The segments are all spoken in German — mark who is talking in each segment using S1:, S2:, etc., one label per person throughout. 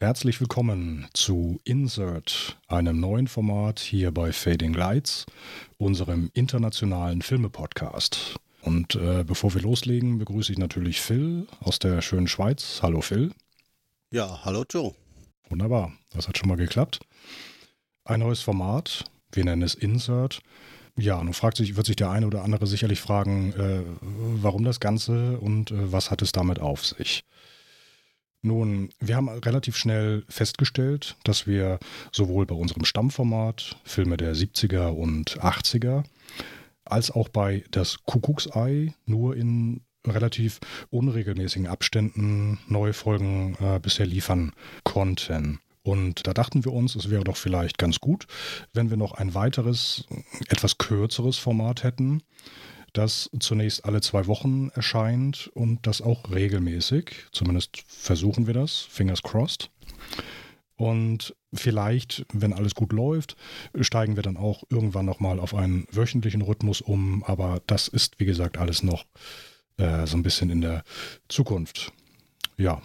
S1: Herzlich willkommen zu Insert, einem neuen Format hier bei Fading Lights, unserem internationalen Filme-Podcast. Und äh, bevor wir loslegen, begrüße ich natürlich Phil aus der schönen Schweiz. Hallo Phil.
S2: Ja, hallo Joe.
S1: Wunderbar, das hat schon mal geklappt. Ein neues Format, wir nennen es Insert. Ja, nun fragt sich, wird sich der eine oder andere sicherlich fragen, äh, warum das Ganze und äh, was hat es damit auf sich? Nun, wir haben relativ schnell festgestellt, dass wir sowohl bei unserem Stammformat Filme der 70er und 80er als auch bei das Kuckucksei nur in relativ unregelmäßigen Abständen neue Folgen äh, bisher liefern konnten. Und da dachten wir uns, es wäre doch vielleicht ganz gut, wenn wir noch ein weiteres, etwas kürzeres Format hätten, das zunächst alle zwei Wochen erscheint und das auch regelmäßig. Zumindest versuchen wir das, fingers crossed. Und vielleicht, wenn alles gut läuft, steigen wir dann auch irgendwann nochmal auf einen wöchentlichen Rhythmus um. Aber das ist, wie gesagt, alles noch äh, so ein bisschen in der Zukunft. Ja,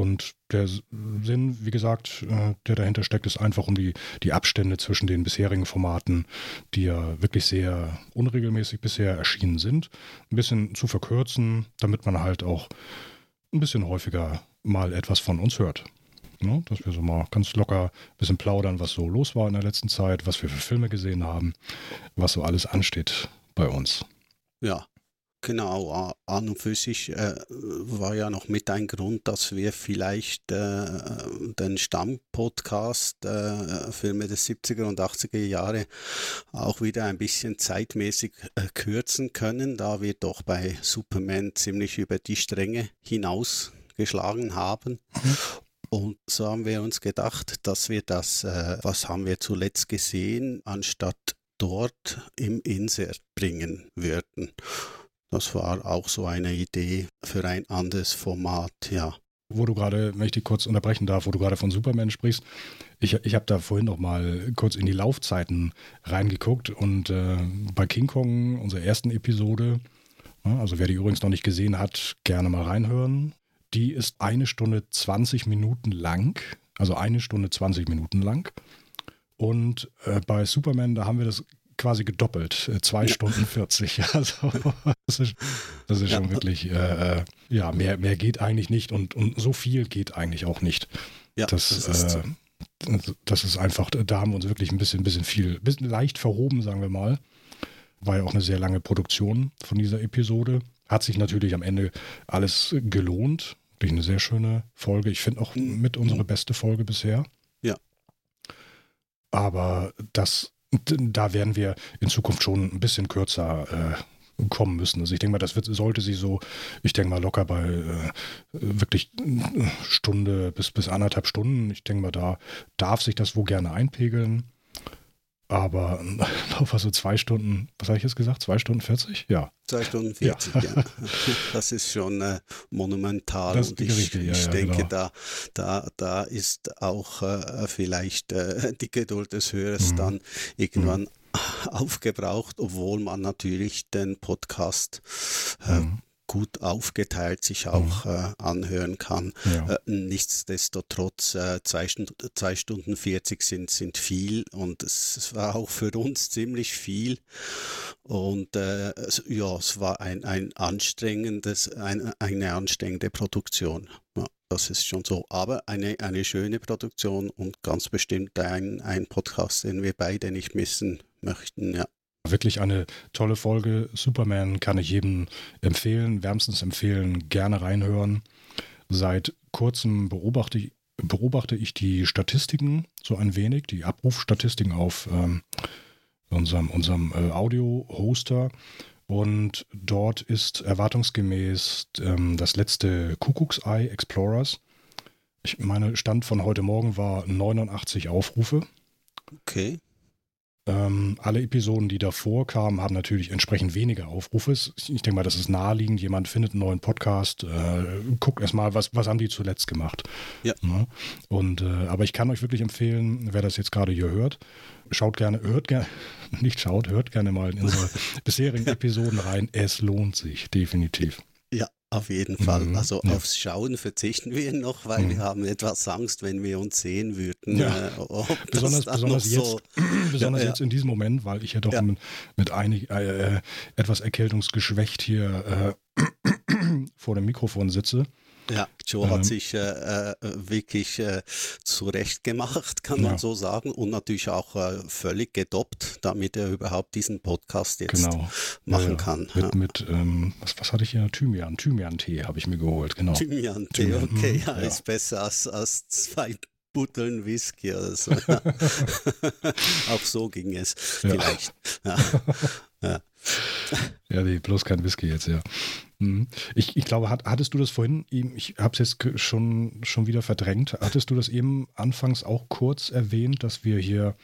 S1: und der Sinn, wie gesagt, äh, der dahinter steckt, ist einfach um die, die Abstände zwischen den bisherigen Formaten, die ja wirklich sehr unregelmäßig bisher erschienen sind, ein bisschen zu verkürzen, damit man halt auch ein bisschen häufiger mal etwas von uns hört. Ne? Dass wir so mal ganz locker ein bisschen plaudern, was so los war in der letzten Zeit, was wir für Filme gesehen haben, was so alles ansteht bei uns.
S2: Ja, Genau, an und für sich äh, war ja noch mit ein Grund, dass wir vielleicht äh, den Stammpodcast äh, Filme des 70er und 80er Jahre auch wieder ein bisschen zeitmäßig äh, kürzen können, da wir doch bei Superman ziemlich über die Stränge hinausgeschlagen haben. Mhm. Und so haben wir uns gedacht, dass wir das, äh, was haben wir zuletzt gesehen, anstatt dort im Insert bringen würden. Das war auch so eine Idee für ein anderes Format, ja.
S1: Wo du gerade, wenn ich dich kurz unterbrechen darf, wo du gerade von Superman sprichst, ich, ich habe da vorhin noch mal kurz in die Laufzeiten reingeguckt und äh, bei King Kong, unserer ersten Episode, also wer die übrigens noch nicht gesehen hat, gerne mal reinhören. Die ist eine Stunde 20 Minuten lang, also eine Stunde 20 Minuten lang. Und äh, bei Superman, da haben wir das quasi gedoppelt. Äh, zwei ja. Stunden 40. Also das ist, das ist ja. schon wirklich, äh, äh, ja, mehr, mehr geht eigentlich nicht und, und so viel geht eigentlich auch nicht. Ja, das, das ist, äh, das ist einfach, da haben wir uns wirklich ein bisschen, bisschen viel, ein bisschen leicht verhoben, sagen wir mal. War ja auch eine sehr lange Produktion von dieser Episode. Hat sich natürlich am Ende alles gelohnt. Wirklich eine sehr schöne Folge. Ich finde auch mhm. mit unsere beste Folge bisher.
S2: Ja.
S1: Aber das da werden wir in Zukunft schon ein bisschen kürzer äh, kommen müssen. Also ich denke mal, das wird, sollte sie so, ich denke mal locker bei äh, wirklich Stunde bis, bis anderthalb Stunden. Ich denke mal, da darf sich das wo gerne einpegeln. Aber auf so zwei Stunden, was habe ich jetzt gesagt? Zwei Stunden 40? Ja.
S2: Zwei Stunden 40, ja. ja. Das ist schon äh, monumental. Das und ich, richtig, ja, ich ja, denke, genau. da, da, da ist auch äh, vielleicht äh, die Geduld des Hörers mhm. dann irgendwann mhm. aufgebraucht, obwohl man natürlich den Podcast äh, mhm gut aufgeteilt sich auch mhm. äh, anhören kann. Ja. Äh, nichtsdestotrotz, äh, zwei, Stunden, zwei Stunden 40 sind, sind viel und es, es war auch für uns ziemlich viel. Und äh, ja, es war ein, ein anstrengendes, ein, eine anstrengende Produktion. Ja, das ist schon so. Aber eine, eine schöne Produktion und ganz bestimmt ein, ein Podcast, den wir beide nicht missen möchten. Ja.
S1: Wirklich eine tolle Folge. Superman kann ich jedem empfehlen, wärmstens empfehlen, gerne reinhören. Seit kurzem beobachte ich, beobachte ich die Statistiken so ein wenig, die Abrufstatistiken auf ähm, unserem, unserem äh, Audio-Hoster. Und dort ist erwartungsgemäß ähm, das letzte Kuckucksei Explorers. Ich meine, Stand von heute Morgen war 89 Aufrufe.
S2: Okay.
S1: Ähm, alle Episoden, die davor kamen, haben natürlich entsprechend weniger Aufrufe. Ich denke mal, das ist naheliegend. Jemand findet einen neuen Podcast, äh, guckt erstmal, was, was haben die zuletzt gemacht.
S2: Ja. Ne?
S1: Und, äh, aber ich kann euch wirklich empfehlen, wer das jetzt gerade hier hört, schaut gerne, hört gerne, nicht schaut, hört gerne mal in unsere bisherigen Episoden rein. Es lohnt sich, definitiv.
S2: Auf jeden Fall. Mhm, also ja. aufs Schauen verzichten wir noch, weil mhm. wir haben etwas Angst, wenn wir uns sehen würden.
S1: Ja. Äh, besonders besonders, jetzt, so, besonders ja, jetzt in diesem Moment, weil ich ja doch mit, mit einig, äh, etwas erkältungsgeschwächt hier äh, vor dem Mikrofon sitze.
S2: Ja, Joe ähm, hat sich äh, äh, wirklich äh, zurecht gemacht, kann ja. man so sagen, und natürlich auch äh, völlig gedoppt, damit er überhaupt diesen Podcast jetzt genau. machen ja, kann.
S1: Mit, ja. mit ähm, was, was hatte ich hier? Thymian, Thymian-Tee habe ich mir geholt, genau.
S2: Thymian-Tee, Thymian, okay, mhm, ja, ist besser als, als zwei Butteln Whisky oder so. Auch so ging es vielleicht. Ja.
S1: ja. Ja, nee, bloß kein Whisky jetzt, ja. Mhm. Ich, ich glaube, hat, hattest du das vorhin, ich habe es jetzt schon, schon wieder verdrängt, hattest du das eben anfangs auch kurz erwähnt, dass wir hier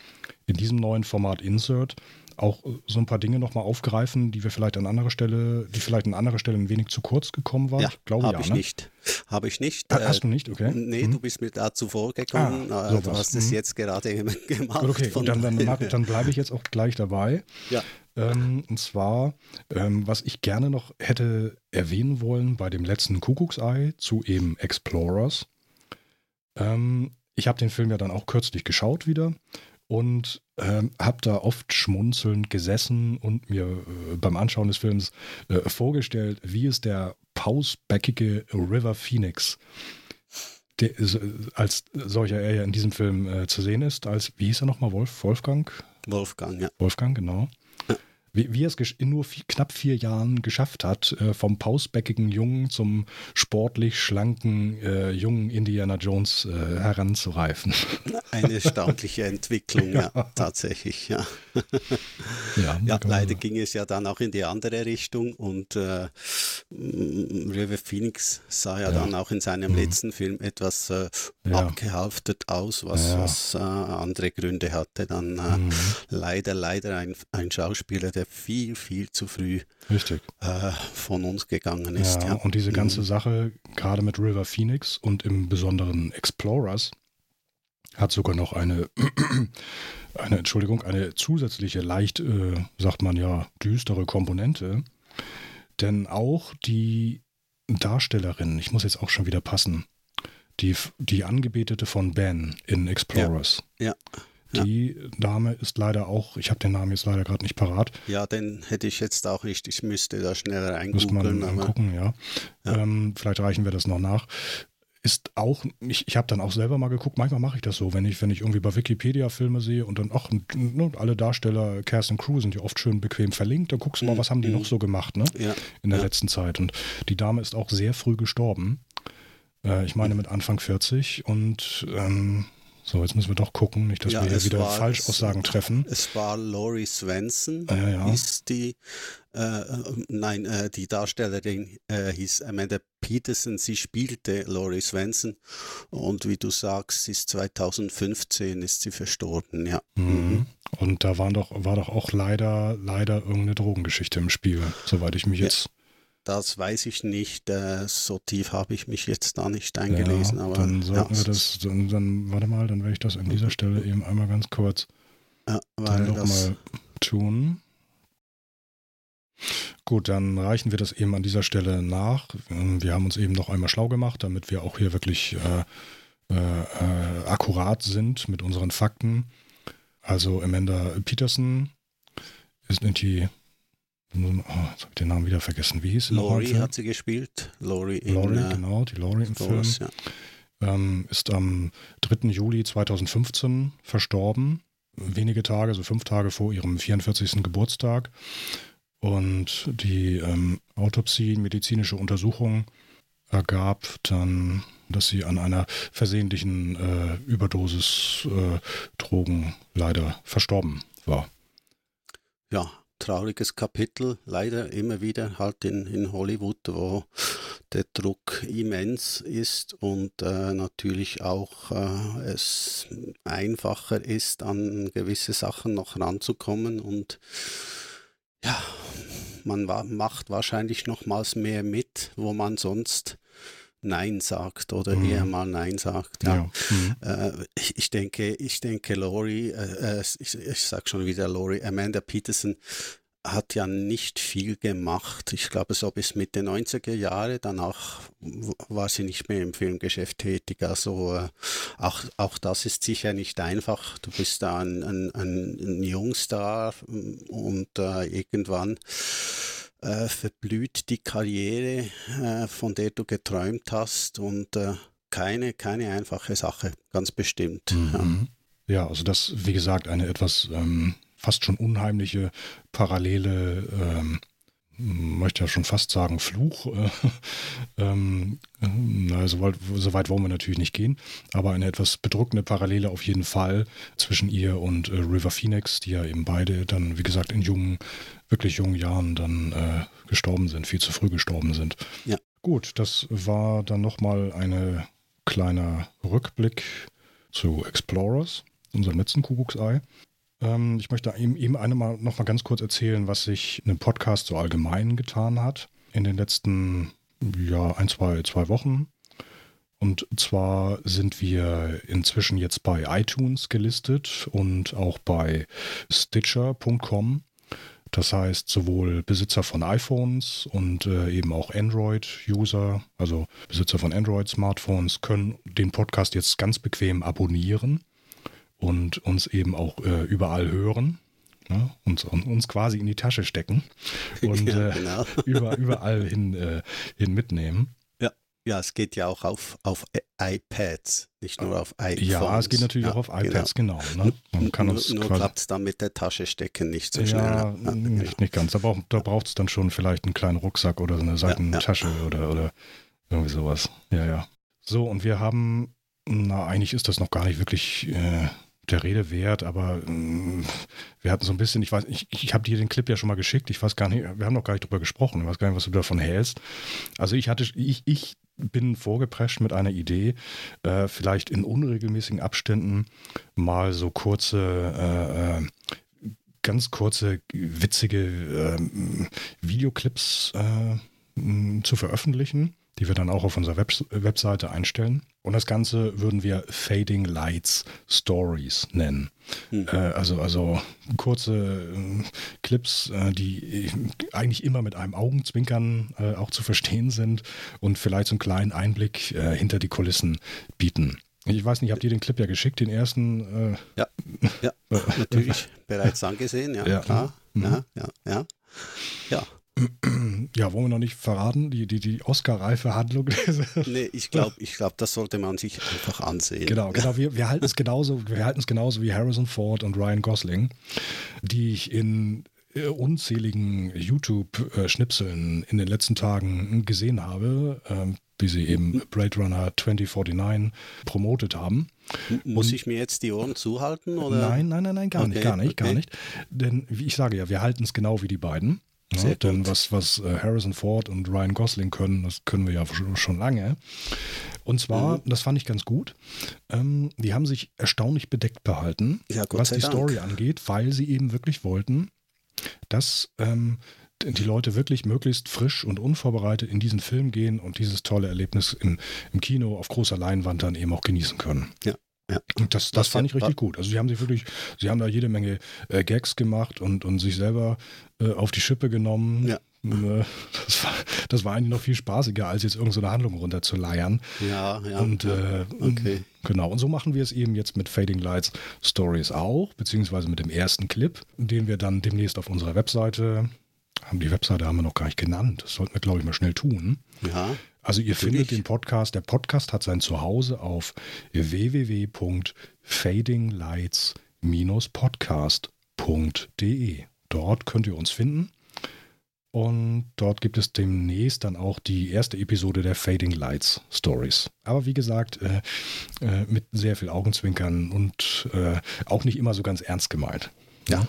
S1: in diesem neuen Format Insert auch so ein paar Dinge nochmal aufgreifen, die wir vielleicht an anderer Stelle, die vielleicht an anderer Stelle ein wenig zu kurz gekommen waren?
S2: Ja, glaube habe ja, ich ne? nicht. Habe ich nicht.
S1: Ah, hast du nicht, okay.
S2: Nee, hm. du bist mir da zuvor gekommen. Ah, so du hast es hm. jetzt gerade gemacht.
S1: Okay, und dann, dann, dann bleibe ich jetzt auch gleich dabei.
S2: Ja.
S1: Ähm, und zwar, ähm, was ich gerne noch hätte erwähnen wollen bei dem letzten Kuckucksei zu eben Explorers. Ähm, ich habe den Film ja dann auch kürzlich geschaut wieder und ähm, habe da oft schmunzelnd gesessen und mir äh, beim Anschauen des Films äh, vorgestellt, wie es der pausbäckige River Phoenix der, äh, als solcher er ja in diesem Film äh, zu sehen ist, als, wie hieß er nochmal, Wolf, Wolfgang?
S2: Wolfgang, ja.
S1: Wolfgang, genau wie, wie er es in nur vier, knapp vier Jahren geschafft hat, äh, vom pausbäckigen Jungen zum sportlich schlanken äh, jungen Indiana Jones äh, heranzureifen.
S2: Eine erstaunliche Entwicklung, ja, ja tatsächlich, ja. ja, ja leider ging es ja dann auch in die andere Richtung und äh, River Phoenix sah ja, ja, dann auch in seinem mhm. letzten Film etwas äh, abgehaftet aus, was, was äh, andere Gründe hatte. Dann mhm. leider, leider ein, ein Schauspieler, der viel, viel zu früh
S1: Richtig.
S2: Äh, von uns gegangen ist.
S1: Ja, ja. Und diese ganze mhm. Sache, gerade mit River Phoenix und im Besonderen Explorers, hat sogar noch eine, eine Entschuldigung, eine zusätzliche, leicht, äh, sagt man ja, düstere Komponente. Denn auch die Darstellerin, ich muss jetzt auch schon wieder passen, die, die Angebetete von Ben in Explorers.
S2: Ja. ja.
S1: Die ja. Dame ist leider auch, ich habe den Namen jetzt leider gerade nicht parat.
S2: Ja, den hätte ich jetzt auch nicht. Ich müsste da schneller reingoogeln. Müsste
S1: man gucken, ja. ja. Ähm, vielleicht reichen wir das noch nach. Ist auch, ich, ich habe dann auch selber mal geguckt, manchmal mache ich das so, wenn ich, wenn ich irgendwie bei Wikipedia Filme sehe und dann, ach, ne, alle Darsteller, Cast and Crew sind ja oft schön bequem verlinkt, dann guckst du mal, mhm. was haben die noch mhm. so gemacht, ne?
S2: Ja.
S1: In der letzten Zeit. Und die Dame ist auch sehr früh gestorben. Äh, ich meine mit Anfang 40 und ähm, so, jetzt müssen wir doch gucken, nicht, dass ja, wir hier wieder war, Falschaussagen
S2: es,
S1: treffen.
S2: Es war Laurie Svensson,
S1: ah, ja, ja.
S2: hieß die, äh, nein, äh, die Darstellerin äh, hieß Amanda Peterson, sie spielte Laurie Svensson und wie du sagst, ist 2015 ist sie verstorben, ja.
S1: Mhm. mhm. Und da waren doch, war doch auch leider, leider irgendeine Drogengeschichte im Spiel, soweit ich mich jetzt
S2: das weiß ich nicht. Äh, so tief habe ich mich jetzt da nicht eingelesen.
S1: Ja,
S2: aber,
S1: dann sollten ja. wir das, dann, dann, warte mal, dann werde ich das an dieser Stelle eben einmal ganz kurz
S2: ja,
S1: dann nochmal tun. Gut, dann reichen wir das eben an dieser Stelle nach. Ähm, wir haben uns eben noch einmal schlau gemacht, damit wir auch hier wirklich äh, äh, äh akkurat sind mit unseren Fakten. Also Amanda Peterson ist die nun, oh, jetzt habe ich den Namen wieder vergessen. Wie hieß sie
S2: Laurie hat sie gespielt. Laurie, in,
S1: Laurie äh, genau, die Laurie im Film. Ja. Ähm, ist am 3. Juli 2015 verstorben. Wenige Tage, also fünf Tage vor ihrem 44. Geburtstag. Und die ähm, Autopsie, medizinische Untersuchung ergab dann, dass sie an einer versehentlichen äh, Überdosis äh, Drogen leider verstorben war.
S2: Ja, trauriges Kapitel, leider immer wieder halt in, in Hollywood, wo der Druck immens ist und äh, natürlich auch äh, es einfacher ist, an gewisse Sachen noch ranzukommen und ja, man macht wahrscheinlich nochmals mehr mit, wo man sonst Nein sagt oder mhm. eher mal Nein sagt. Ja. ja. Mhm. Äh, ich, ich, denke, ich denke, Laurie, äh, äh ich, ich sage schon wieder Laurie, Amanda Peterson hat ja nicht viel gemacht. Ich glaube, so bis Mitte 90er Jahre. Danach war sie nicht mehr im Filmgeschäft tätig. Also äh, auch, auch das ist sicher nicht einfach. Du bist da ein, ein, ein Jungstar und äh, irgendwann äh, verblüht die Karriere, äh, von der du geträumt hast und äh, keine, keine einfache Sache, ganz bestimmt.
S1: Mhm. Ja. ja. also das, wie gesagt, eine etwas ähm, fast schon unheimliche parallele ähm, möchte ja schon fast sagen Fluch. ähm, na, so, weit, so weit wollen wir natürlich nicht gehen, aber eine etwas bedrückende Parallele auf jeden Fall zwischen ihr und äh, River Phoenix, die ja eben beide dann, wie gesagt, in jungen, wirklich jungen Jahren dann äh, gestorben sind, viel zu früh gestorben sind. Ja. Gut, das war dann nochmal ein kleiner Rückblick zu Explorers, unserem letzten Kuckucksei. Ähm, ich möchte eben, eben eine mal, noch mal ganz kurz erzählen, was sich in einem Podcast so allgemein getan hat in den letzten ja, ein, zwei, zwei Wochen. Und zwar sind wir inzwischen jetzt bei iTunes gelistet und auch bei Stitcher.com. Das heißt, sowohl Besitzer von iPhones und äh, eben auch Android-User, also Besitzer von Android-Smartphones, können den Podcast jetzt ganz bequem abonnieren und uns eben auch äh, überall hören. Ne? Und, und, uns quasi in die Tasche stecken und ja, äh, genau. äh, über, überall hin, äh, hin mitnehmen.
S2: Ja. ja, es geht ja auch auf, auf iPads, nicht nur auf iPhones.
S1: Ja, es geht natürlich ja, auch auf iPads, genau. genau ne?
S2: Man kann nur nur klappt es dann mit der Tasche stecken nicht so schnell. Ja,
S1: ja nicht, nicht ganz. Aber da braucht es dann schon vielleicht einen kleinen Rucksack oder so eine Seitentasche oder, oder irgendwie sowas. Ja, ja. So, und wir haben, na, eigentlich ist das noch gar nicht wirklich äh, der Rede wert, aber äh, wir hatten so ein bisschen, ich weiß, ich, ich habe dir den Clip ja schon mal geschickt, ich weiß gar nicht, wir haben noch gar nicht drüber gesprochen, ich weiß gar nicht, was du davon hältst. Also ich hatte, ich, ich bin vorgeprescht mit einer Idee, äh, vielleicht in unregelmäßigen Abständen mal so kurze, äh, äh ganz kurze, witzige ähm, Videoclips äh, zu veröffentlichen die wir dann auch auf unserer Web Webseite einstellen. Und das Ganze würden wir Fading Lights Stories nennen. Mhm. Äh, also, also kurze äh, Clips, äh, die eigentlich immer mit einem Augenzwinkern äh, auch zu verstehen sind und vielleicht so einen kleinen Einblick äh, hinter die Kulissen bieten. Ich weiß nicht, habt ihr den Clip ja geschickt, den ersten?
S2: Äh, ja, ja natürlich bereits angesehen, ja, ja. klar. Mhm. Ja, ja, ja. Ja,
S1: ja, wollen wir noch nicht verraten, die, die, die Oscar-reife Handlung?
S2: nee, ich glaube, ich glaub, das sollte man sich einfach ansehen.
S1: Genau, genau. Wir, wir halten es genauso, wir halten es genauso wie Harrison Ford und Ryan Gosling, die ich in äh, unzähligen YouTube-Schnipseln in den letzten Tagen gesehen habe, ähm, wie sie eben Blade Runner 2049 promotet haben.
S2: Muss ich mir jetzt die Ohren zuhalten? Oder?
S1: Nein, nein, nein, nein, gar okay, nicht, gar nicht, okay. gar nicht. Denn wie ich sage ja, wir halten es genau wie die beiden. Ja, denn was, was äh, Harrison Ford und Ryan Gosling können, das können wir ja schon lange. Und zwar, mhm. das fand ich ganz gut, ähm, die haben sich erstaunlich bedeckt behalten, ja, was die Dank. Story angeht, weil sie eben wirklich wollten, dass ähm, die Leute wirklich möglichst frisch und unvorbereitet in diesen Film gehen und dieses tolle Erlebnis im, im Kino auf großer Leinwand dann eben auch genießen können.
S2: Ja. Ja.
S1: Das, das fand ich richtig gut. Also sie haben sich wirklich, sie haben da jede Menge äh, Gags gemacht und, und sich selber äh, auf die Schippe genommen. Ja. Äh, das, war, das war eigentlich noch viel spaßiger, als jetzt irgendeine so Handlung runterzuleiern.
S2: Ja, ja.
S1: Und ja. Äh, okay. genau, und so machen wir es eben jetzt mit Fading Lights Stories auch, beziehungsweise mit dem ersten Clip, den wir dann demnächst auf unserer Webseite haben. Die Webseite haben wir noch gar nicht genannt. Das sollten wir, glaube ich, mal schnell tun.
S2: Ja.
S1: Also ihr findet den Podcast, der Podcast hat sein Zuhause auf www.fadinglights-podcast.de. Dort könnt ihr uns finden. Und dort gibt es demnächst dann auch die erste Episode der Fading Lights Stories. Aber wie gesagt, äh, äh, mit sehr viel Augenzwinkern und äh, auch nicht immer so ganz ernst gemeint.
S2: Ja.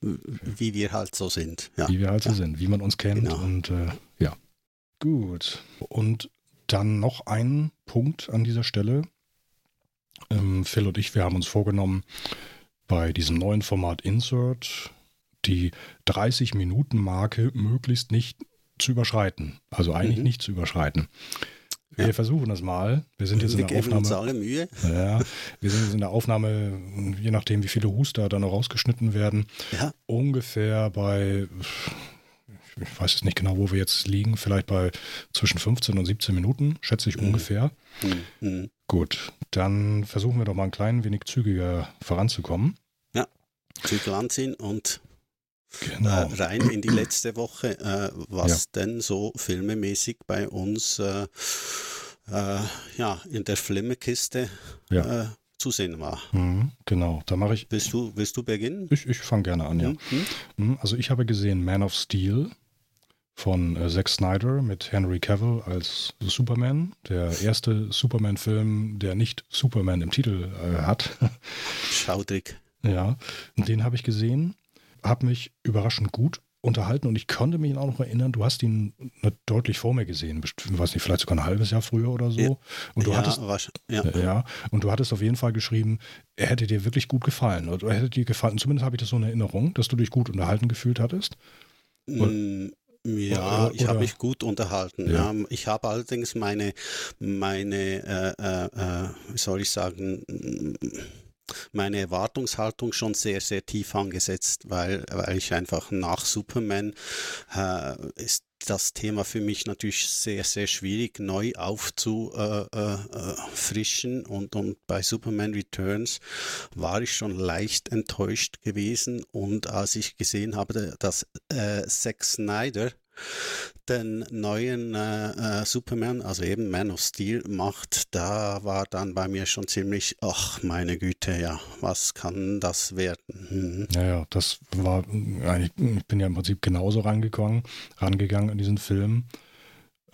S2: Wie wir halt so sind. Ja.
S1: Wie wir halt so ja. sind, wie man uns kennt. Genau. Und äh. Gut. Und dann noch ein Punkt an dieser Stelle. Ähm, Phil und ich, wir haben uns vorgenommen, bei diesem neuen Format Insert die 30-Minuten-Marke möglichst nicht zu überschreiten. Also eigentlich mhm. nicht zu überschreiten. wir versuchen das mal. Wir sind jetzt
S2: wir
S1: in der Aufnahme.
S2: Uns alle Mühe.
S1: Ja, wir sind jetzt in der Aufnahme, je nachdem, wie viele Huster da noch rausgeschnitten werden,
S2: ja.
S1: ungefähr bei, ich weiß jetzt nicht genau, wo wir jetzt liegen, vielleicht bei zwischen 15 und 17 Minuten, schätze ich mhm. ungefähr. Mhm. Gut, dann versuchen wir doch mal ein klein wenig zügiger voranzukommen.
S2: Ja, Zügel anziehen und
S1: Genau.
S2: Äh, rein in die letzte Woche, äh, was ja. denn so filmemäßig bei uns äh, äh ja, in der Flimmekiste ja. Äh, zu sehen war.
S1: Mhm, genau, da mache ich.
S2: Willst du, willst du beginnen?
S1: Ich, ich fange gerne an, ja. Mhm. mhm. Also ich habe gesehen Man of Steel von äh, Zack Snyder mit Henry Cavill als Superman. Der erste Superman-Film, der nicht Superman im Titel äh, hat.
S2: Schaudrig.
S1: Ja, den habe ich gesehen habe mich überraschend gut unterhalten und ich konnte mich auch noch erinnern, du hast ihn deutlich vor mir gesehen, weiß nicht, vielleicht sogar ein halbes Jahr früher oder so. Ja, und du ja, hattest, ja. ja. und du hattest auf jeden Fall geschrieben, er hätte dir wirklich gut gefallen oder er hätte dir gefallen. Zumindest habe ich das so in Erinnerung, dass du dich gut unterhalten gefühlt hattest.
S2: Mm, ja, ich habe mich gut unterhalten. Ja. Ich habe allerdings meine, meine, äh, äh wie soll ich sagen, meine Erwartungshaltung schon sehr, sehr tief angesetzt, weil, weil ich einfach nach Superman äh, ist das Thema für mich natürlich sehr, sehr schwierig neu aufzufrischen äh, äh, und, und bei Superman Returns war ich schon leicht enttäuscht gewesen und als ich gesehen habe, dass äh, Zack Snyder den neuen äh, äh, Superman, also eben Man of Steel macht, da war dann bei mir schon ziemlich, ach meine Güte, ja, was kann das werden?
S1: Mhm. Ja, ja, das war eigentlich, ich bin ja im Prinzip genauso rangegangen, rangegangen an diesen Film.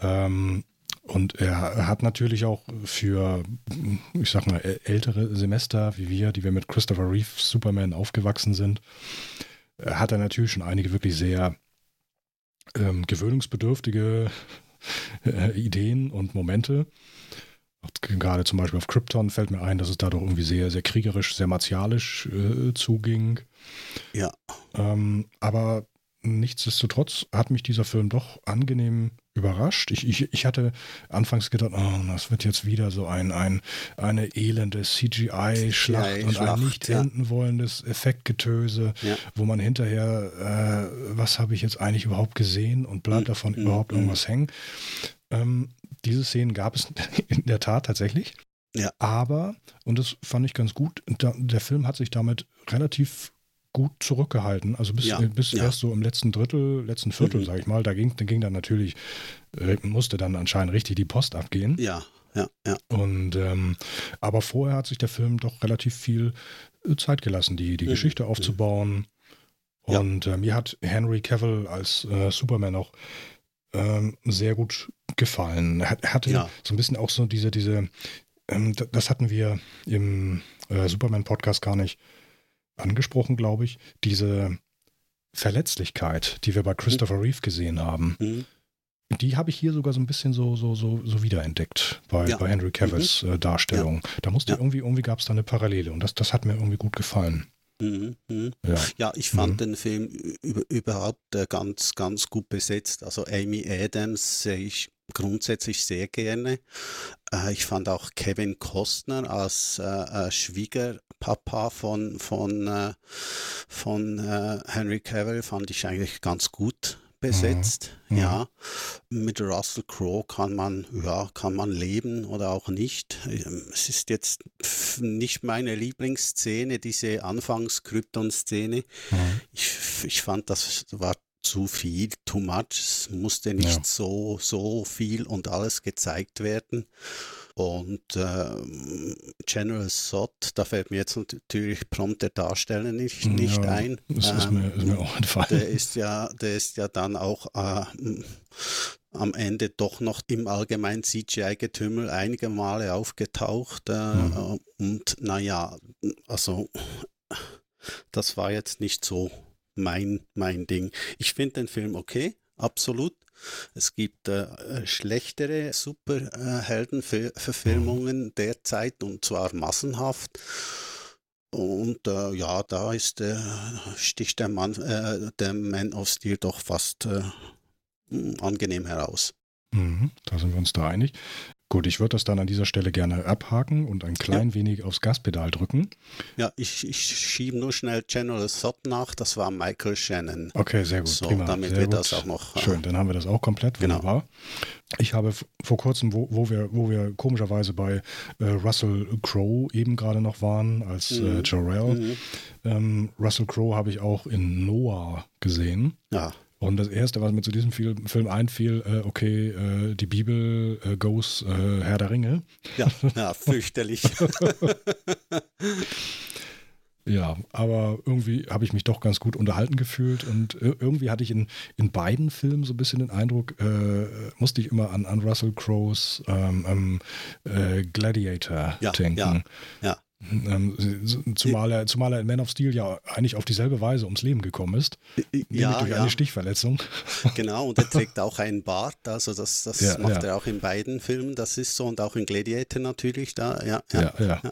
S1: Ähm, und er hat natürlich auch für, ich sag mal, ältere Semester wie wir, die wir mit Christopher Reeve Superman aufgewachsen sind, hat er natürlich schon einige wirklich sehr ähm, gewöhnungsbedürftige äh, Ideen und Momente. Gerade zum Beispiel auf Krypton fällt mir ein, dass es da doch irgendwie sehr, sehr kriegerisch, sehr martialisch äh, zuging.
S2: Ja.
S1: Ähm, aber nichtsdestotrotz hat mich dieser Film doch angenehm überrascht. Ich, ich, ich hatte anfangs gedacht, oh, das wird jetzt wieder so ein, ein eine elende CGI-Schlacht CGI und ein nicht ja. enden wollendes Effektgetöse, ja. wo man hinterher, äh, was habe ich jetzt eigentlich überhaupt gesehen und bleibt mhm. davon mhm. überhaupt irgendwas hängen. Ähm, diese Szenen gab es in der Tat tatsächlich.
S2: Ja.
S1: Aber, und das fand ich ganz gut, da, der Film hat sich damit relativ gut zurückgehalten. Also bis, ja, äh, bis ja. erst so im letzten Drittel, letzten Viertel, mhm. sag ich mal, da ging, da ging dann natürlich, äh, musste dann anscheinend richtig die Post abgehen.
S2: Ja, ja, ja.
S1: Und ähm, aber vorher hat sich der Film doch relativ viel äh, Zeit gelassen, die, die mhm. Geschichte aufzubauen. Und ja. äh, mir hat Henry Cavill als äh, Superman auch ähm, sehr gut gefallen. Er, hatte ja. so ein bisschen auch so diese, diese, ähm, das hatten wir im äh, Superman-Podcast gar nicht angesprochen, glaube ich, diese Verletzlichkeit, die wir bei Christopher mhm. Reeve gesehen haben. Mhm. Die habe ich hier sogar so ein bisschen so, so, so, so wiederentdeckt bei, ja. bei Henry Cavills mhm. äh, Darstellung. Ja. Da musste ja. irgendwie, irgendwie gab es da eine Parallele und das, das hat mir irgendwie gut gefallen.
S2: Mhm, mhm. Ja. ja. ich fand mhm. den Film überhaupt äh, ganz, ganz gut besetzt. Also Amy Adams sehe ich grundsätzlich sehr gerne. Äh, ich fand auch Kevin Costner als äh, äh Schwiegerpapa von, von, von Henry Cavill fand ich eigentlich ganz gut besetzt. Mhm. Ja, mit Russell Crowe kann man, ja, kann man leben oder auch nicht. Ähm, es ist jetzt nicht meine Lieblingsszene, diese Anfangs-Krypton-Szene. Mhm. Ich, ich fand, das war zu viel, too much. Es musste nicht ja. so, so viel und alles gezeigt werden. Und äh, General Sott, da fällt mir jetzt natürlich prompt der Darsteller nicht, nicht ja, ein.
S1: Das ist, mir, ist mir auch entfallen.
S2: Der ist ja, der ist ja dann auch äh, am Ende doch noch im allgemeinen CGI-Getümmel einige Male aufgetaucht. Äh, mhm. Und naja, also das war jetzt nicht so mein, mein Ding. Ich finde den Film okay, absolut. Es gibt äh, schlechtere Superheldenverfilmungen äh, derzeit und zwar massenhaft. Und äh, ja, da ist äh, sticht der Mann, äh, der Man of Steel doch fast äh, angenehm heraus.
S1: Mhm, da sind wir uns da einig. Gut, ich würde das dann an dieser Stelle gerne abhaken und ein klein ja. wenig aufs Gaspedal drücken.
S2: Ja, ich, ich schiebe nur schnell General Sot nach, das war Michael Shannon.
S1: Okay, sehr gut.
S2: So,
S1: prima,
S2: damit
S1: sehr
S2: wir
S1: gut.
S2: das auch noch.
S1: Schön, äh, dann haben wir das auch komplett. Genau. Wunderbar. Ich habe vor kurzem, wo, wo, wir, wo wir komischerweise bei äh, Russell Crowe eben gerade noch waren, als äh, mhm. äh, Jarrell, mhm. ähm, Russell Crowe habe ich auch in Noah gesehen.
S2: Ja.
S1: Und das Erste, was mir zu diesem Film, Film einfiel, äh, okay, äh, die Bibel äh, goes äh, Herr der Ringe.
S2: Ja, ja fürchterlich.
S1: ja, aber irgendwie habe ich mich doch ganz gut unterhalten gefühlt und irgendwie hatte ich in, in beiden Filmen so ein bisschen den Eindruck, äh, musste ich immer an, an Russell Crowes ähm, ähm, äh, Gladiator
S2: ja,
S1: denken.
S2: Ja, ja.
S1: Ähm, zumal, er, zumal er in Man of Steel ja eigentlich auf dieselbe Weise ums Leben gekommen ist. Ja, durch ja. eine Stichverletzung.
S2: Genau, und er trägt auch einen Bart, also das, das ja, macht er auch in beiden Filmen, das ist so, und auch in Gladiator natürlich da, ja. ja, ja.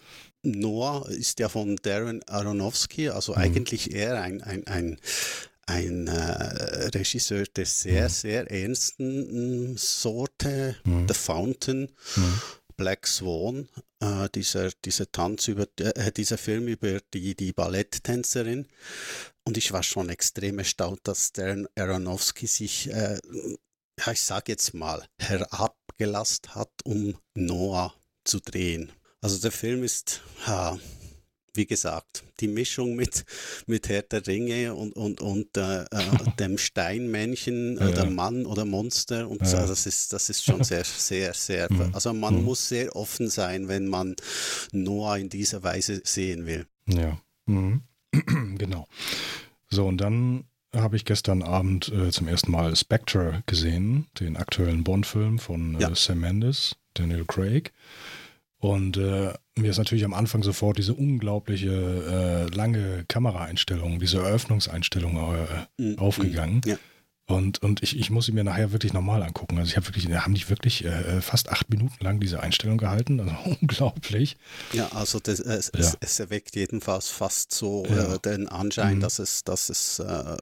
S2: Noah ist ja von Darren Aronofsky, also mhm. eigentlich eher ein, ein, ein ein äh, Regisseur der sehr, mhm. sehr ernsten Sorte, mhm. The Fountain, mhm. Black Swan, äh, dieser, dieser Tanz über, äh, dieser Film über die, die Balletttänzerin. Und ich war schon extrem erstaunt, dass der Aronofsky sich, äh, ja, ich sage jetzt mal, herabgelasst hat, um Noah zu drehen. Also der Film ist, ja, wie gesagt, die Mischung mit, mit Herr der Ringe und, und, und äh, äh dem Steinmännchen ja, oder Mann oder Monster und ja. so, das ist, das ist schon sehr, sehr, sehr, mhm. also man mhm. muss sehr offen sein, wenn man Noah in dieser Weise sehen will.
S1: Ja, mhm. genau. So, und dann habe ich gestern Abend äh, zum ersten Mal Spectre gesehen, den aktuellen Bond-Film von äh, ja. Sam Mendes, Daniel Craig. Und äh, mir ist natürlich am Anfang sofort diese unglaubliche äh, lange Kameraeinstellung, diese Eröffnungseinstellung äh, mhm. aufgegangen. Ja. Und, und ich, ich muss sie mir nachher wirklich nochmal angucken. Also ich habe wirklich, haben die wirklich äh, fast acht Minuten lang diese Einstellung gehalten. Also unglaublich.
S2: Ja, also das, es, ja. Es, es, erweckt jedenfalls fast so ja. äh, den Anschein, mhm. dass es, dass es äh,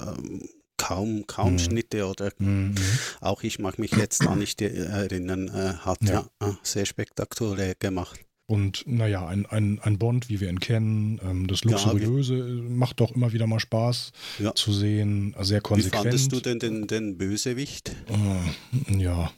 S2: kaum, kaum mhm. Schnitte oder mhm. auch ich mag mich jetzt da nicht erinnern, äh, hat ja. ja sehr spektakulär gemacht.
S1: Und naja, ein, ein, ein Bond, wie wir ihn kennen, ähm, das Luxuriöse ja, macht doch immer wieder mal Spaß ja. zu sehen, sehr konsequent. Wie
S2: fandest du denn den, den Bösewicht?
S1: Äh, ja,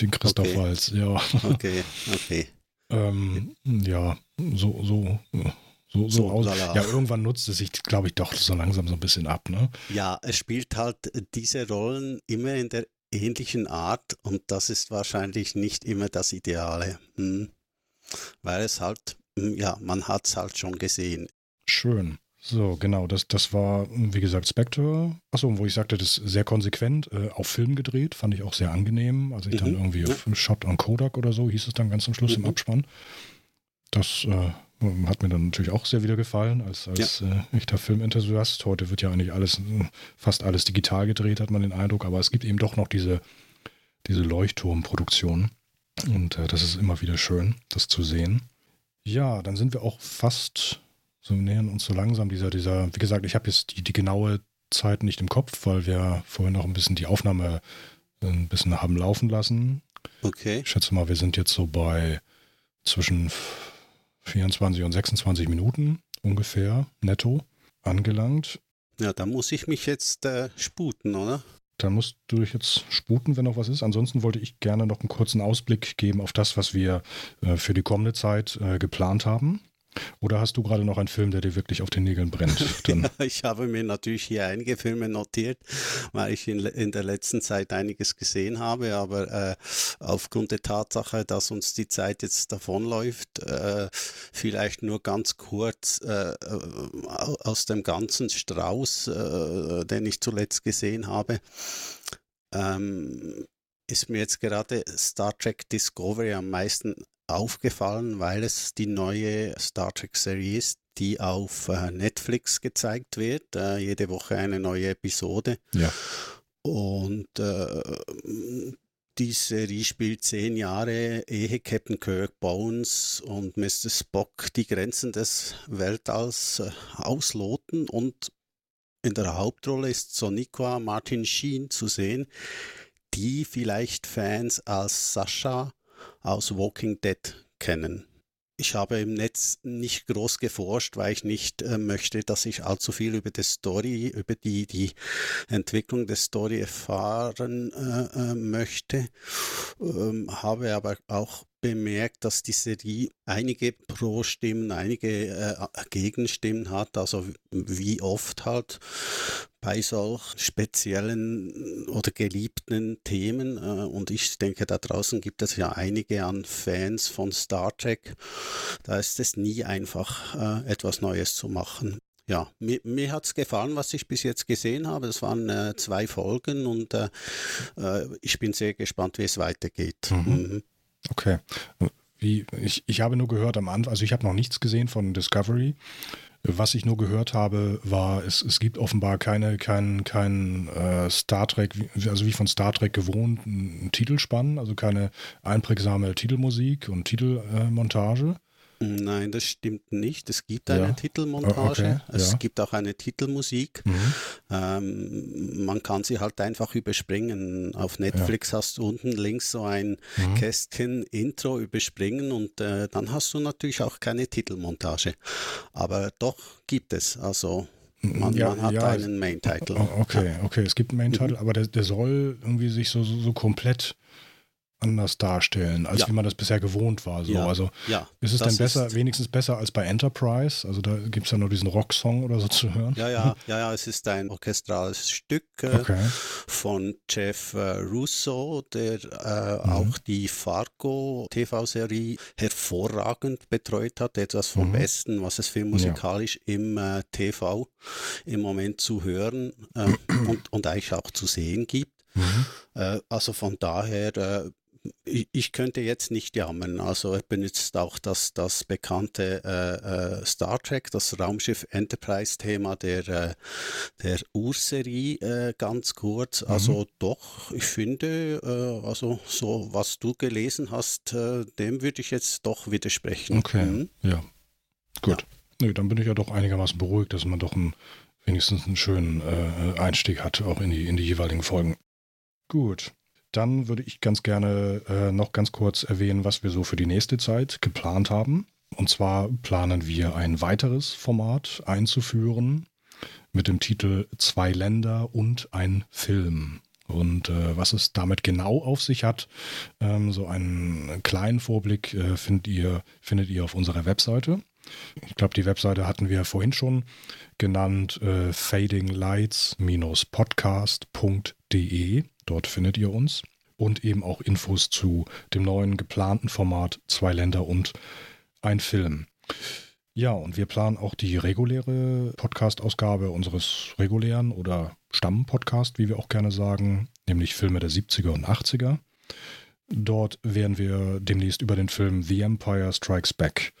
S1: den Christoph okay. Walz, ja.
S2: Okay, okay.
S1: ähm, ja, so, so, so, so, so aus. Ja, irgendwann nutzt es sich, glaube ich, doch so langsam so ein bisschen ab, ne?
S2: Ja, es spielt halt diese Rollen immer in der ähnlichen Art und das ist wahrscheinlich nicht immer das Ideale. Hm weil es halt, hm, ja, man hat es halt schon gesehen.
S1: Schön. So, genau, das, das war, wie gesagt, Spectre. Achso, wo ich sagte, das ist sehr konsequent äh, auf Film gedreht, fand ich auch sehr angenehm. Also ich mhm. dann irgendwie ja. auf Shot on Kodak oder so, hieß es dann ganz zum Schluss mhm. im Abspann. Das äh, hat mir dann natürlich auch sehr wieder gefallen, als, als ja. äh, echter Filmenthusiast. Heute wird ja eigentlich alles, fast alles digital gedreht, hat man den Eindruck, aber es gibt eben doch noch diese, diese Leuchtturmproduktion. Und äh, das ist immer wieder schön, das zu sehen. Ja, dann sind wir auch fast, so nähern uns so langsam dieser, dieser, wie gesagt, ich habe jetzt die, die genaue Zeit nicht im Kopf, weil wir vorhin noch ein bisschen die Aufnahme äh, ein bisschen haben laufen lassen.
S2: Okay.
S1: Ich schätze mal, wir sind jetzt so bei zwischen 24 und 26 Minuten ungefähr netto angelangt.
S2: Ja, da muss ich mich jetzt äh, sputen, oder?
S1: Dann musst du dich jetzt sputen, wenn noch was ist. Ansonsten wollte ich gerne noch einen kurzen Ausblick geben auf das, was wir äh, für die kommende Zeit äh, geplant haben. Oder hast du gerade noch einen Film, der dir wirklich auf den Nägeln brennt?
S2: ja, ich habe mir natürlich hier einige Filme notiert, weil ich in, in der letzten Zeit einiges gesehen habe, aber äh, aufgrund der Tatsache, dass uns die Zeit jetzt davonläuft, äh, vielleicht nur ganz kurz äh, aus dem ganzen Strauß, äh, den ich zuletzt gesehen habe. Ähm, ist mir jetzt gerade Star Trek Discovery am meisten aufgefallen, weil es die neue Star Trek-Serie ist, die auf äh, Netflix gezeigt wird. Äh, jede Woche eine neue Episode.
S1: Ja.
S2: Und äh, die Serie spielt zehn Jahre, ehe Captain Kirk, Bones und Mr. Spock die Grenzen des Weltalls äh, ausloten. Und in der Hauptrolle ist Soniqua Martin Sheen zu sehen, die vielleicht Fans als Sascha aus Walking Dead kennen. Ich habe im Netz nicht groß geforscht, weil ich nicht äh, möchte, dass ich allzu viel über die Story, über die, die Entwicklung der Story erfahren äh, äh möchte. Ähm, habe aber auch bemerkt, dass die Serie einige Pro-Stimmen, einige äh, Gegenstimmen hat, also wie oft halt bei solch speziellen oder geliebten Themen. Äh, und ich denke, da draußen gibt es ja einige an Fans von Star Trek. Da ist es nie einfach, äh, etwas Neues zu machen ja, mir, mir hat es gefallen, was ich bis jetzt gesehen habe. Es waren äh, zwei Folgen und äh, äh ich bin sehr gespannt, wie es weitergeht. Mhm. Mhm.
S1: Okay. Wie, ich, ich habe nur gehört am Anfang, also ich habe noch nichts gesehen von Discovery. Was ich nur gehört habe, war, es, es gibt offenbar keine, kein, kein äh, Star Trek, also wie von Star Trek gewohnt, einen Titelspann, also keine einprägsame Titelmusik und Titelmontage.
S2: Nein, das stimmt nicht. Es gibt eine ja. Titelmontage, okay. es ja. gibt auch eine Titelmusik. Mhm. Ähm, man kann sie halt einfach überspringen. Auf Netflix ja. hast du unten links so ein mhm. Kästchen Intro überspringen und äh, dann hast du natürlich auch keine Titelmontage. Aber doch gibt es. Also man, man hat einen Main-Title.
S1: Okay, okay, es gibt einen Main-Title, mhm. aber der, der soll irgendwie sich so, so, so komplett anders darstellen, als ja. wie man das bisher gewohnt war. So. Ja. Also ja. ist es denn besser, wenigstens besser als bei Enterprise? Also da gibt es ja nur diesen Rocksong oder so zu hören.
S2: Ja, ja, ja, ja, es ist ein orchestrales Stück äh, okay. von Jeff äh, Russo, der äh, mhm. auch die Fargo TV-Serie hervorragend betreut hat, etwas vom mhm. Besten, was es filmmusikalisch im äh, TV im Moment zu hören äh, und, und eigentlich auch zu sehen gibt. Mhm. Äh, also von daher ich könnte jetzt nicht jammern. Also er benutzt auch das, das bekannte äh, äh, Star Trek, das Raumschiff Enterprise-Thema der, äh, der Urserie äh, ganz kurz. Mhm. Also doch, ich finde, äh, also so was du gelesen hast, äh, dem würde ich jetzt doch widersprechen.
S1: Okay, mhm. ja, gut. Ja. Nö, dann bin ich ja doch einigermaßen beruhigt, dass man doch ein, wenigstens einen schönen Einstieg hat, auch in die, in die jeweiligen Folgen. Gut. Dann würde ich ganz gerne äh, noch ganz kurz erwähnen, was wir so für die nächste Zeit geplant haben. Und zwar planen wir ein weiteres Format einzuführen mit dem Titel Zwei Länder und ein Film. Und äh, was es damit genau auf sich hat, ähm, so einen kleinen Vorblick äh, findet, ihr, findet ihr auf unserer Webseite. Ich glaube, die Webseite hatten wir vorhin schon genannt, äh, fadinglights-podcast.de. Dort findet ihr uns und eben auch Infos zu dem neuen geplanten Format Zwei Länder und ein Film. Ja, und wir planen auch die reguläre Podcast-Ausgabe unseres regulären oder Stamm-Podcast, wie wir auch gerne sagen, nämlich Filme der 70er und 80er. Dort werden wir demnächst über den Film The Empire Strikes Back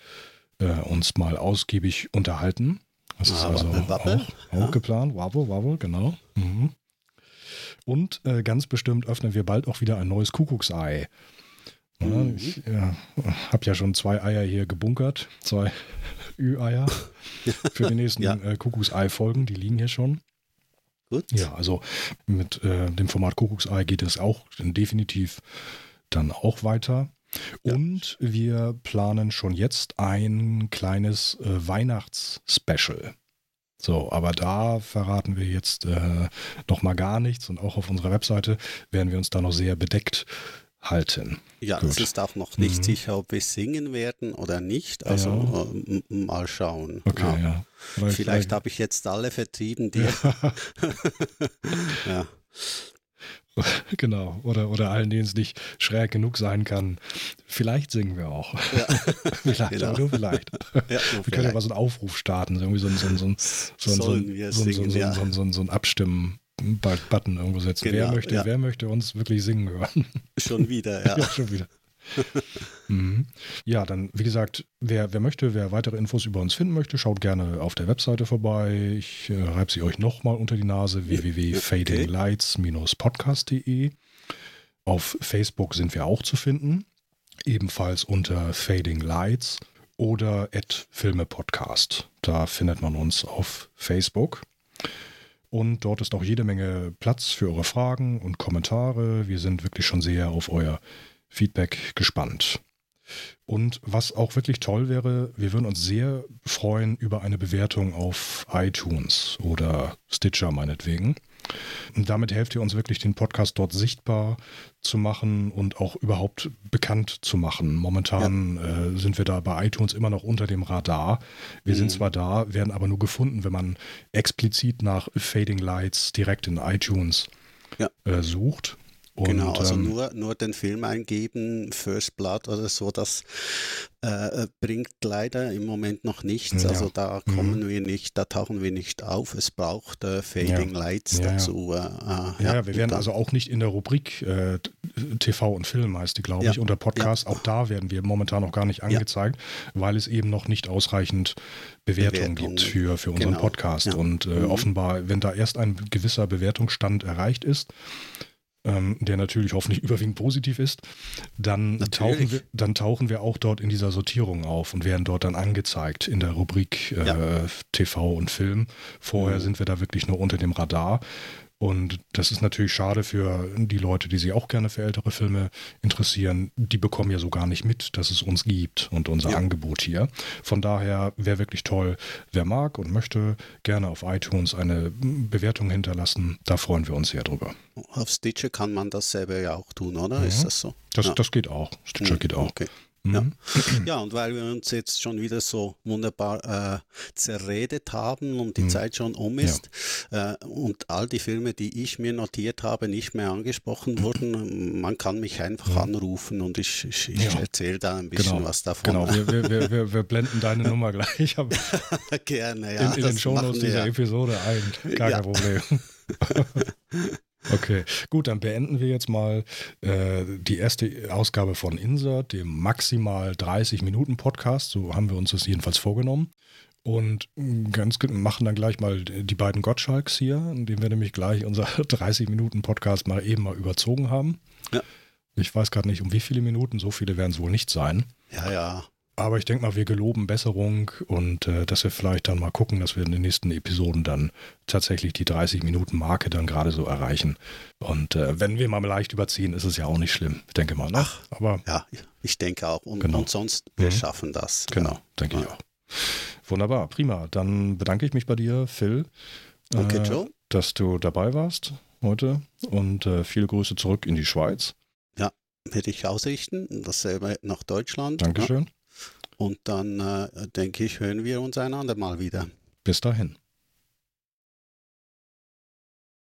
S1: äh, uns mal ausgiebig unterhalten. Das ist ah, also Wappe, auch, auch ja. geplant. Wabble, wabble, genau. Mhm. Und äh, ganz bestimmt öffnen wir bald auch wieder ein neues Kuckucksei. Ja, mhm. Ich äh, habe ja schon zwei Eier hier gebunkert, zwei Ü-Eier für die nächsten ja. äh, Kuckucksei-Folgen, die liegen hier schon. Gut. Ja, also mit äh, dem Format Kuckucksei geht es auch definitiv dann auch weiter. Ja. Und wir planen schon jetzt ein kleines äh, Weihnachts-Special. So, aber da verraten wir jetzt äh, noch mal gar nichts und auch auf unserer Webseite werden wir uns da noch sehr bedeckt halten.
S2: Ja, Gut. es ist auch noch nicht mhm. sicher, ob wir singen werden oder nicht. Also ja. äh, mal schauen.
S1: Okay, ja. ja.
S2: Vielleicht, vielleicht habe ich jetzt alle vertrieben, die.
S1: ja. Genau, oder, oder allen, denen es nicht schräg genug sein kann. Vielleicht singen wir auch. Ja. vielleicht, genau. nur vielleicht. Ja, nur wir vielleicht. können ja mal so einen Aufruf starten, irgendwie so ein Abstimmen. Button irgendwo setzen. Genau, wer, möchte, ja. wer möchte uns wirklich singen hören?
S2: Schon wieder, ja. ja
S1: schon wieder. mhm. Ja, dann, wie gesagt, wer, wer möchte, wer weitere Infos über uns finden möchte, schaut gerne auf der Webseite vorbei. Ich äh, reibe sie euch nochmal unter die Nase: www.fadinglights-podcast.de. Auf Facebook sind wir auch zu finden, ebenfalls unter Fading Lights oder at Filme Podcast. Da findet man uns auf Facebook. Und dort ist auch jede Menge Platz für eure Fragen und Kommentare. Wir sind wirklich schon sehr auf euer Feedback gespannt. Und was auch wirklich toll wäre, wir würden uns sehr freuen über eine Bewertung auf iTunes oder Stitcher meinetwegen. Und damit helft ihr uns wirklich, den Podcast dort sichtbar zu machen und auch überhaupt bekannt zu machen. Momentan ja. äh, sind wir da bei iTunes immer noch unter dem Radar. Wir mhm. sind zwar da, werden aber nur gefunden, wenn man explizit nach Fading Lights direkt in iTunes ja. äh, sucht.
S2: Und, genau, also ähm, nur, nur den Film eingeben, First Blood oder so, das äh, äh bringt leider im Moment noch nichts. Ja. Also da mhm. kommen mhm. wir nicht, da tauchen wir nicht auf. Es braucht äh, Fading ja. Lights ja, dazu. Äh,
S1: äh ja, wir werden also auch nicht in der Rubrik äh, TV und Film heißt die, glaube ich, unter Podcast. Auch da werden wir momentan noch gar nicht angezeigt, weil es eben noch nicht ausreichend Bewertungen Bewertung. gibt für, für unseren genau. Podcast. Und mhm. offenbar, wenn da erst ein gewisser Bewertungsstand erreicht ist, ähm, der natürlich hoffentlich überwiegend positiv ist, dann tauchen, wir, dann tauchen wir auch dort in dieser Sortierung auf und werden dort dann angezeigt in der Rubrik äh, ja. TV und Film. Vorher mhm. sind wir da wirklich nur unter dem Radar. Und das ist natürlich schade für die Leute, die sich auch gerne für ältere Filme interessieren. Die bekommen ja so gar nicht mit, dass es uns gibt und unser ja. Angebot hier. Von daher wäre wirklich toll, wer mag und möchte gerne auf iTunes eine Bewertung hinterlassen. Da freuen wir uns sehr drüber.
S2: Auf Stitcher kann man das selber ja auch tun, oder? Ja. Ist das so?
S1: Das, ja. das geht auch. Stitcher mhm. geht auch. Okay.
S2: Ja. Mhm. ja, und weil wir uns jetzt schon wieder so wunderbar äh, zerredet haben und die mhm. Zeit schon um ist ja. äh, und all die Filme, die ich mir notiert habe, nicht mehr angesprochen wurden, man kann mich einfach anrufen und ich, ich, ich ja. erzähle da ein bisschen
S1: genau.
S2: was davon.
S1: Genau, wir, wir, wir, wir blenden deine Nummer gleich
S2: Gerne, ja.
S1: In, in den Shownotes dieser Episode ein. Gar kein Problem. Okay, gut, dann beenden wir jetzt mal äh, die erste Ausgabe von Insert, dem maximal 30 Minuten Podcast. So haben wir uns das jedenfalls vorgenommen. Und ganz machen dann gleich mal die beiden Gottschalks hier, indem wir nämlich gleich unser 30 Minuten Podcast mal eben mal überzogen haben. Ja. Ich weiß gerade nicht, um wie viele Minuten, so viele werden es wohl nicht sein.
S2: Ja, ja.
S1: Aber ich denke mal, wir geloben Besserung und äh, dass wir vielleicht dann mal gucken, dass wir in den nächsten Episoden dann tatsächlich die 30 Minuten Marke dann gerade so erreichen. Und äh, wenn wir mal leicht überziehen, ist es ja auch nicht schlimm. Ich denke mal. Ne? Ach,
S2: aber ja, ich denke auch. Und, genau. und sonst, wir mhm. schaffen das.
S1: Genau, ja. denke ja. ich auch. Wunderbar, prima. Dann bedanke ich mich bei dir, Phil, okay, äh, dass du dabei warst heute und äh, viele Grüße zurück in die Schweiz.
S2: Ja, werde ich ausrichten. Dasselbe nach Deutschland.
S1: Dankeschön.
S2: Und dann äh, denke ich, hören wir uns einander mal wieder.
S1: Bis dahin.